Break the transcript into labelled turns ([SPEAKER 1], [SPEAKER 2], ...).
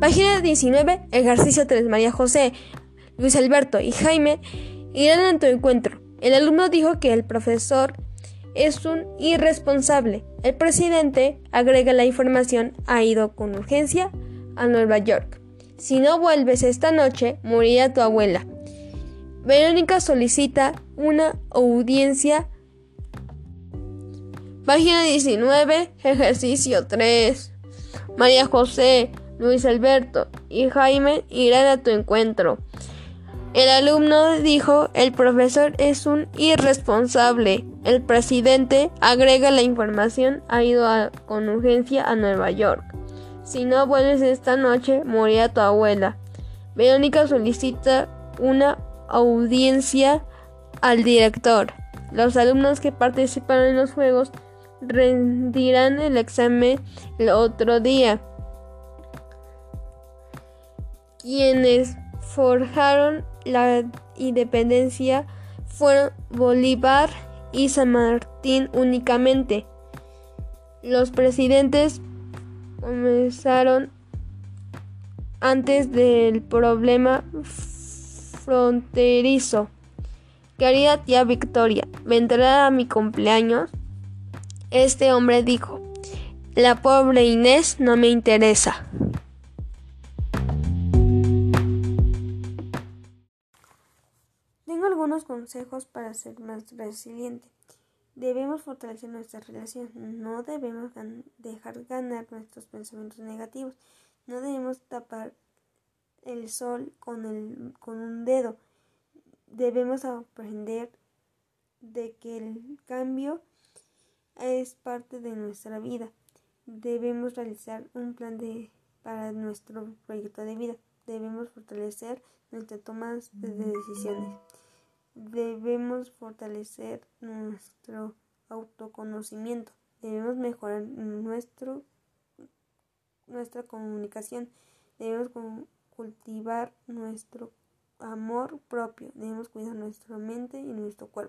[SPEAKER 1] Página 19. Ejercicio 3. María José, Luis Alberto y Jaime irán a tu encuentro. El alumno dijo que el profesor es un irresponsable. El presidente agrega la información ha ido con urgencia a Nueva York. Si no vuelves esta noche, morirá tu abuela. Verónica solicita una audiencia. Página 19, ejercicio 3. María José, Luis Alberto y Jaime irán a tu encuentro. El alumno dijo, el profesor es un irresponsable. El presidente agrega la información, ha ido con urgencia a Nueva York. Si no vuelves esta noche, morirá tu abuela. Verónica solicita una audiencia al director. Los alumnos que participan en los juegos rendirán el examen el otro día. Quienes forjaron la independencia fueron Bolívar y San Martín únicamente. Los presidentes comenzaron antes del problema fronterizo. Querida tía Victoria, ¿vendrá a mi cumpleaños? Este hombre dijo, la pobre Inés no me interesa.
[SPEAKER 2] Algunos consejos para ser más resiliente. Debemos fortalecer nuestra relación. No debemos dejar ganar nuestros pensamientos negativos. No debemos tapar el sol con, el, con un dedo. Debemos aprender de que el cambio es parte de nuestra vida. Debemos realizar un plan de, para nuestro proyecto de vida. Debemos fortalecer nuestra toma de decisiones. Debemos fortalecer nuestro autoconocimiento. Debemos mejorar nuestro, nuestra comunicación. Debemos cultivar nuestro amor propio. Debemos cuidar nuestra mente y nuestro cuerpo.